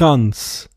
Trans